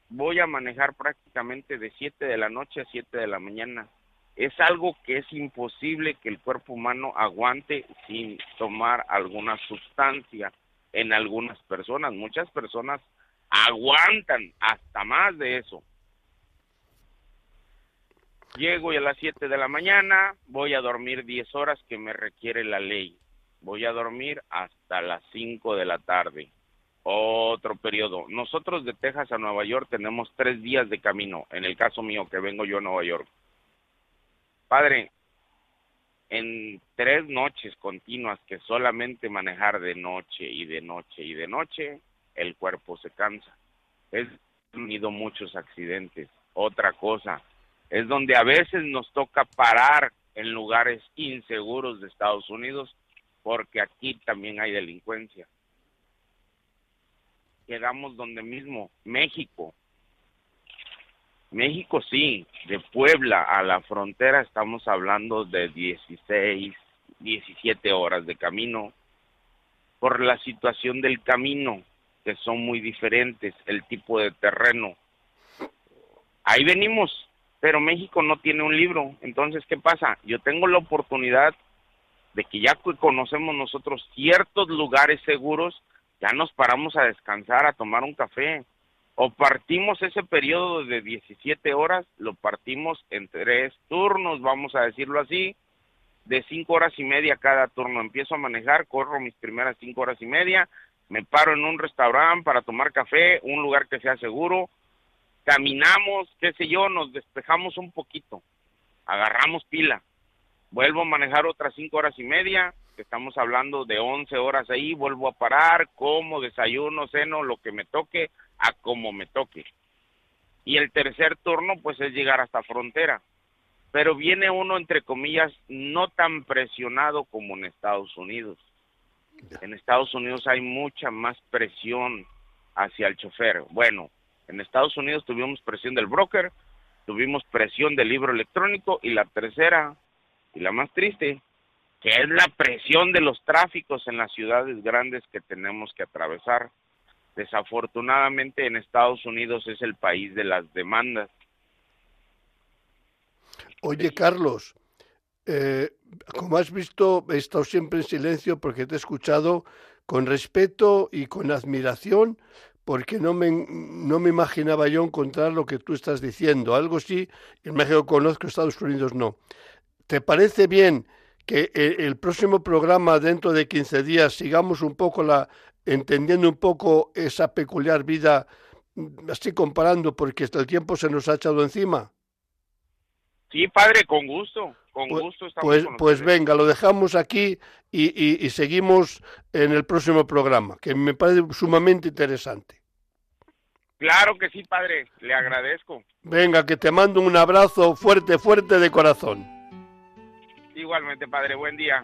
D: Voy a manejar prácticamente de 7 de la noche a 7 de la mañana. Es algo que es imposible que el cuerpo humano aguante sin tomar alguna sustancia en algunas personas. Muchas personas aguantan hasta más de eso. Llego a las 7 de la mañana, voy a dormir 10 horas que me requiere la ley. Voy a dormir hasta las 5 de la tarde otro periodo. Nosotros de Texas a Nueva York tenemos tres días de camino, en el caso mío que vengo yo a Nueva York. Padre, en tres noches continuas que solamente manejar de noche y de noche y de noche, el cuerpo se cansa. Es tenido muchos accidentes. Otra cosa, es donde a veces nos toca parar en lugares inseguros de Estados Unidos porque aquí también hay delincuencia quedamos donde mismo, México. México sí, de Puebla a la frontera estamos hablando de 16, 17 horas de camino por la situación del camino, que son muy diferentes, el tipo de terreno. Ahí venimos, pero México no tiene un libro. Entonces, ¿qué pasa? Yo tengo la oportunidad de que ya conocemos nosotros ciertos lugares seguros, ya nos paramos a descansar, a tomar un café. O partimos ese periodo de 17 horas, lo partimos en tres turnos, vamos a decirlo así, de cinco horas y media cada turno. Empiezo a manejar, corro mis primeras cinco horas y media, me paro en un restaurante para tomar café, un lugar que sea seguro, caminamos, qué sé yo, nos despejamos un poquito, agarramos pila, vuelvo a manejar otras cinco horas y media, estamos hablando de 11 horas ahí, vuelvo a parar, como, desayuno, ceno, lo que me toque, a como me toque. Y el tercer turno, pues es llegar hasta frontera. pero viene uno, entre comillas, no tan presionado como en Estados Unidos. En Estados Unidos hay mucha más presión hacia el chofer. Bueno, en Estados Unidos tuvimos presión del broker, tuvimos presión del libro electrónico y la tercera y la más triste, que es la presión de los tráficos en las ciudades grandes que tenemos que atravesar. Desafortunadamente en Estados Unidos es el país de las demandas.
B: Oye, Carlos, eh, como has visto, he estado siempre en silencio porque te he escuchado con respeto y con admiración, porque no me, no me imaginaba yo encontrar lo que tú estás diciendo. Algo sí, en México conozco, Estados Unidos no. ¿Te parece bien que eh, el, próximo programa, dentro de 15 días, sigamos un poco la, entendiendo un poco esa peculiar vida, mm, así comparando, porque hasta el tiempo se nos ha echado encima?
D: Sí, padre, con gusto, con
B: pues,
D: gusto.
B: pues, pues venga, lo dejamos aquí y, y, seguimos en el próximo programa, que me parece sumamente interesante.
D: Claro que sí, padre, le agradezco.
B: Venga, que te mando un abrazo fuerte, fuerte de corazón.
D: Igualmente, padre, buen día.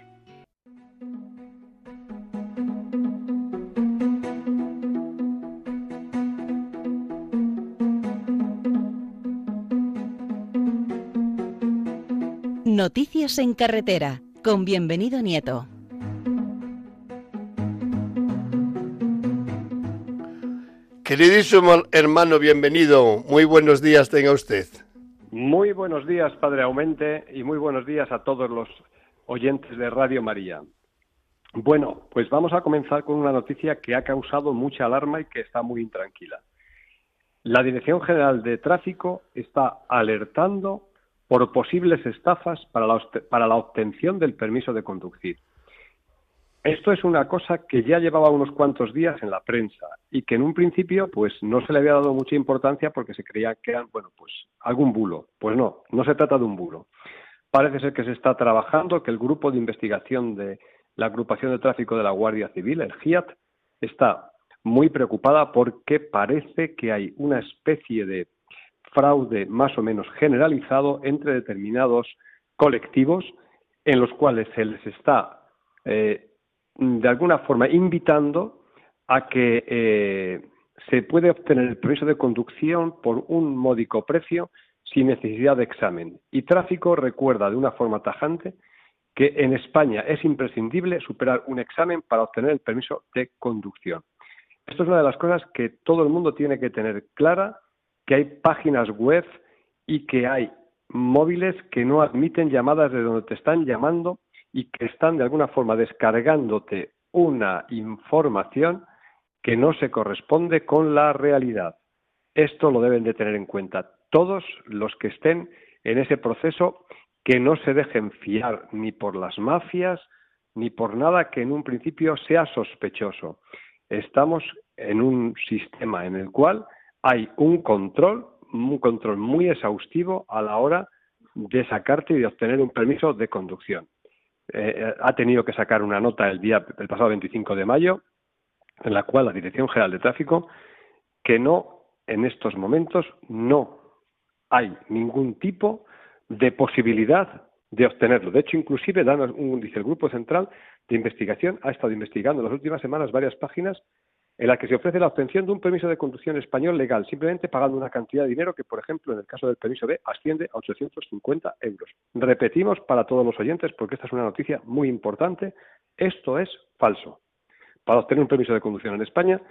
A: Noticias en carretera, con bienvenido Nieto.
B: Queridísimo hermano, bienvenido. Muy buenos días tenga usted.
E: Muy buenos días, Padre Aumente, y muy buenos días a todos los oyentes de Radio María. Bueno, pues vamos a comenzar con una noticia que ha causado mucha alarma y que está muy intranquila. La Dirección General de Tráfico está alertando por posibles estafas para la, para la obtención del permiso de conducir. Esto es una cosa que ya llevaba unos cuantos días en la prensa y que en un principio pues no se le había dado mucha importancia porque se creía que eran, bueno, pues algún bulo. Pues no, no se trata de un bulo. Parece ser que se está trabajando, que el grupo de investigación de la agrupación de tráfico de la Guardia Civil, el GIAT, está muy preocupada porque parece que hay una especie de fraude más o menos generalizado entre determinados colectivos en los cuales se les está eh, de alguna forma invitando a que eh, se puede obtener el permiso de conducción por un módico precio sin necesidad de examen. Y tráfico recuerda de una forma tajante que en España es imprescindible superar un examen para obtener el permiso de conducción. Esto es una de las cosas que todo el mundo tiene que tener clara que hay páginas web y que hay móviles que no admiten llamadas de donde te están llamando y que están de alguna forma descargándote una información que no se corresponde con la realidad. Esto lo deben de tener en cuenta todos los que estén en ese proceso, que no se dejen fiar ni por las mafias ni por nada que en un principio sea sospechoso. Estamos en un sistema en el cual hay un control, un control muy exhaustivo a la hora de sacarte y de obtener un permiso de conducción. Eh, eh, ha tenido que sacar una nota el día el pasado 25 de mayo en la cual la Dirección General de Tráfico que no en estos momentos no hay ningún tipo de posibilidad de obtenerlo. De hecho, inclusive dan un, dice el Grupo Central de Investigación ha estado investigando en las últimas semanas varias páginas en la que se ofrece la obtención de un permiso de conducción español legal, simplemente pagando una cantidad de dinero que, por ejemplo, en el caso del permiso B, asciende a 850 euros. Repetimos para todos los oyentes, porque esta es una noticia muy importante, esto es falso. Para obtener un permiso de conducción en España,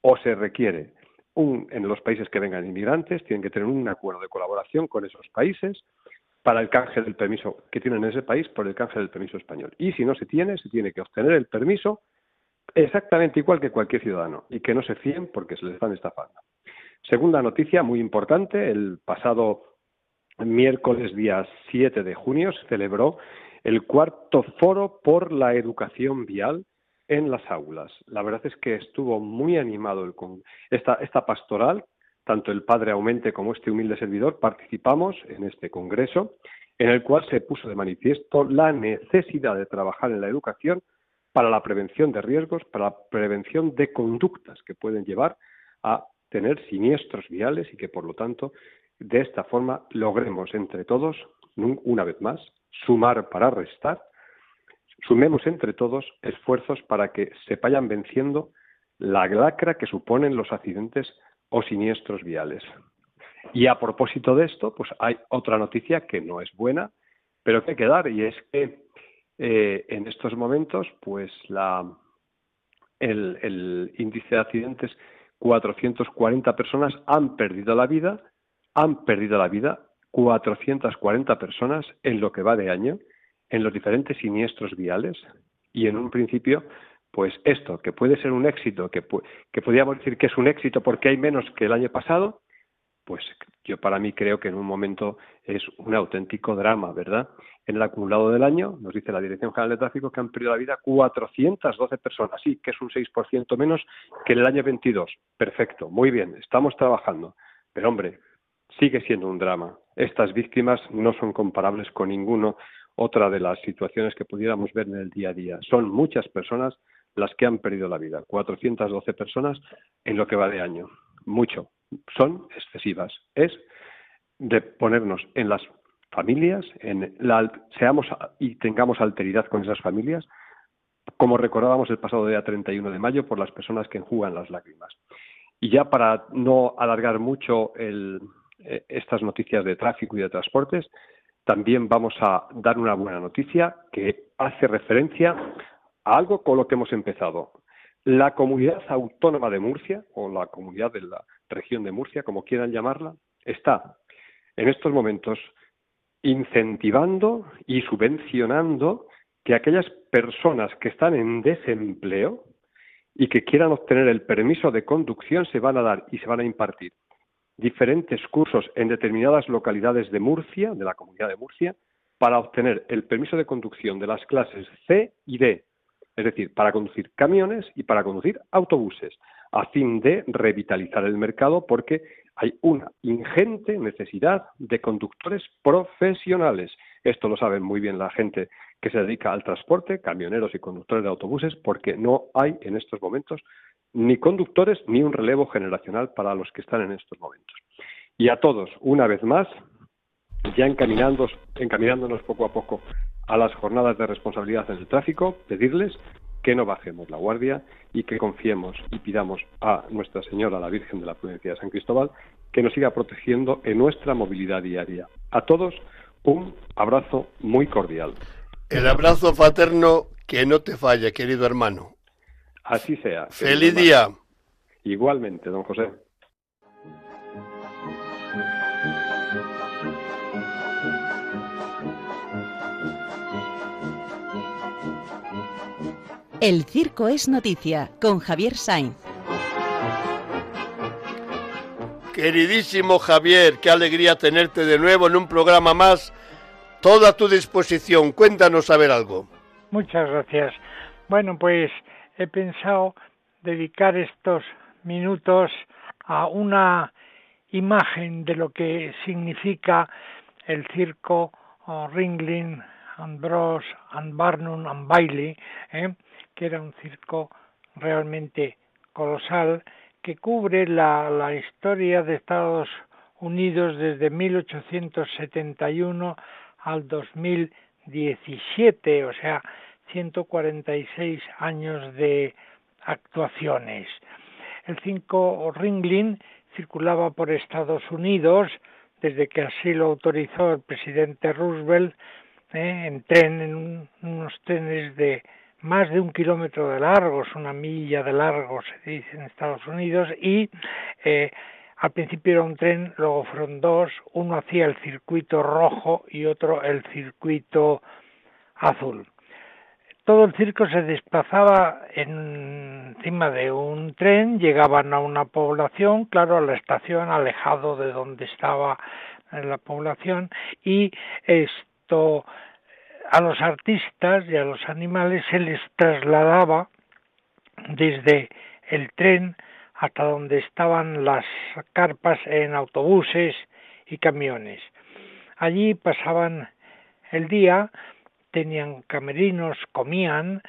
E: o se requiere un, en los países que vengan inmigrantes, tienen que tener un acuerdo de colaboración con esos países para el canje del permiso que tienen en ese país por el canje del permiso español. Y si no se tiene, se tiene que obtener el permiso exactamente igual que cualquier ciudadano y que no se fíen porque se les están estafando. Segunda noticia muy importante, el pasado miércoles día 7 de junio se celebró el cuarto foro por la educación vial en las aulas. La verdad es que estuvo muy animado el esta, esta pastoral, tanto el padre Aumente como este humilde servidor participamos en este congreso, en el cual se puso de manifiesto la necesidad de trabajar en la educación para la prevención de riesgos, para la prevención de conductas que pueden llevar a tener siniestros viales y que, por lo tanto, de esta forma logremos entre todos una vez más, sumar para restar, sumemos entre todos esfuerzos para que se vayan venciendo la lacra que suponen los accidentes o siniestros viales. Y a propósito de esto, pues hay otra noticia que no es buena, pero que hay que dar, y es que eh, en estos momentos, pues la, el, el índice de accidentes, 440 personas han perdido la vida, han perdido la vida 440 personas en lo que va de año, en los diferentes siniestros viales, y en un principio pues esto, que puede ser un éxito, que, que podríamos decir que es un éxito porque hay menos que el año pasado, pues yo para mí creo que en un momento es un auténtico drama, ¿verdad? En el acumulado del año, nos dice la Dirección General de Tráfico que han perdido la vida 412 personas, sí, que es un 6% menos que en el año 22. Perfecto, muy bien, estamos trabajando. Pero hombre, sigue siendo un drama. Estas víctimas no son comparables con ninguna otra de las situaciones que pudiéramos ver en el día a día. Son muchas personas las que han perdido la vida, 412 personas en lo que va de año. Mucho, son excesivas. Es de ponernos en las familias, en la, seamos y tengamos alteridad con esas familias, como recordábamos el pasado día 31 de mayo por las personas que enjugan las lágrimas. Y ya para no alargar mucho el, eh, estas noticias de tráfico y de transportes, también vamos a dar una buena noticia que hace referencia a algo con lo que hemos empezado. La comunidad autónoma de Murcia, o la comunidad de la región de Murcia, como quieran llamarla, está en estos momentos incentivando y subvencionando que aquellas personas que están en desempleo y que quieran obtener el permiso de conducción se van a dar y se van a impartir diferentes cursos en determinadas localidades de Murcia, de la comunidad de Murcia, para obtener el permiso de conducción de las clases C y D, es decir, para conducir camiones y para conducir autobuses a fin de revitalizar el mercado porque hay una ingente necesidad de conductores profesionales. Esto lo saben muy bien la gente que se dedica al transporte, camioneros y conductores de autobuses, porque no hay en estos momentos ni conductores ni un relevo generacional para los que están en estos momentos. Y a todos, una vez más, ya encaminándonos poco a poco a las jornadas de responsabilidad en el tráfico, pedirles que no bajemos la guardia y que confiemos y pidamos a Nuestra Señora, la Virgen de la Prudencia de San Cristóbal, que nos siga protegiendo en nuestra movilidad diaria. A todos, un abrazo muy cordial.
B: El abrazo fraterno que no te falle, querido hermano.
E: Así sea.
B: Feliz día.
E: Igualmente, don José.
A: El Circo es Noticia con Javier Sainz.
B: Queridísimo Javier, qué alegría tenerte de nuevo en un programa más. Toda a tu disposición. Cuéntanos a ver algo.
F: Muchas gracias. Bueno, pues he pensado dedicar estos minutos a una imagen de lo que significa el circo Ringling, Ambrose, and Barnum and Bailey, ¿eh? Que era un circo realmente colosal que cubre la, la historia de Estados Unidos desde 1871 al 2017, o sea, 146 años de actuaciones. El circo Ringling circulaba por Estados Unidos desde que así lo autorizó el presidente Roosevelt ¿eh? en tren, en unos trenes de más de un kilómetro de largo, es una milla de largo, se dice en Estados Unidos, y eh, al principio era un tren, luego fueron dos, uno hacía el circuito rojo y otro el circuito azul. Todo el circo se desplazaba encima de un tren, llegaban a una población, claro, a la estación, alejado de donde estaba la población, y esto a los artistas y a los animales se les trasladaba desde el tren hasta donde estaban las carpas en autobuses y camiones. Allí pasaban el día, tenían camerinos, comían,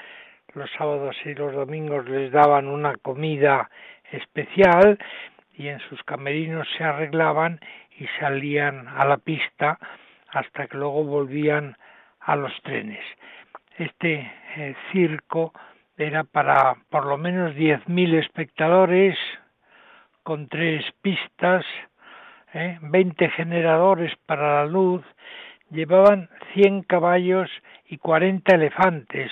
F: los sábados y los domingos les daban una comida especial y en sus camerinos se arreglaban y salían a la pista hasta que luego volvían a los trenes. Este eh, circo era para por lo menos 10.000 espectadores con tres pistas, ¿eh? 20 generadores para la luz, llevaban 100 caballos y 40 elefantes,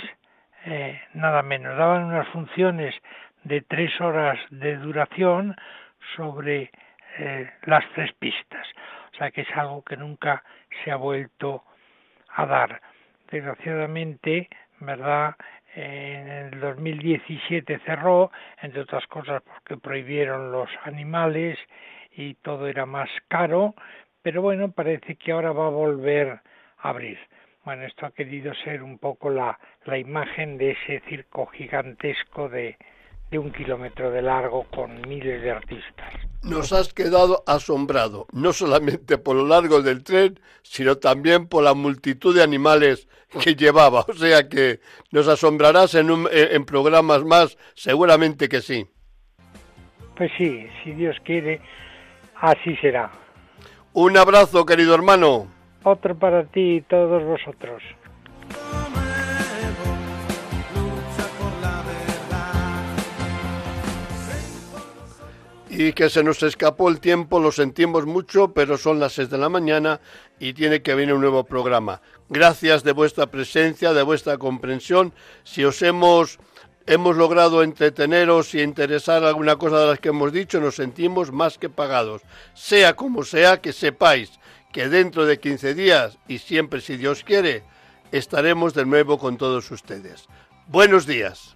F: eh, nada menos. Daban unas funciones de tres horas de duración sobre eh, las tres pistas. O sea que es algo que nunca se ha vuelto a dar. Desgraciadamente, ¿verdad? En el 2017 cerró, entre otras cosas porque prohibieron los animales y todo era más caro, pero bueno, parece que ahora va a volver a abrir. Bueno, esto ha querido ser un poco la, la imagen de ese circo gigantesco de, de un kilómetro de largo con miles de artistas.
B: Nos has quedado asombrado, no solamente por lo largo del tren, sino también por la multitud de animales que llevaba. O sea que nos asombrarás en, un, en programas más, seguramente que sí.
F: Pues sí, si Dios quiere, así será.
B: Un abrazo, querido hermano.
F: Otro para ti y todos vosotros.
B: Y que se nos escapó el tiempo, lo sentimos mucho, pero son las seis de la mañana y tiene que venir un nuevo programa. Gracias de vuestra presencia, de vuestra comprensión. Si os hemos hemos logrado entreteneros y interesar alguna cosa de las que hemos dicho, nos sentimos más que pagados. Sea como sea, que sepáis que dentro de 15 días, y siempre si Dios quiere, estaremos de nuevo con todos ustedes. Buenos días.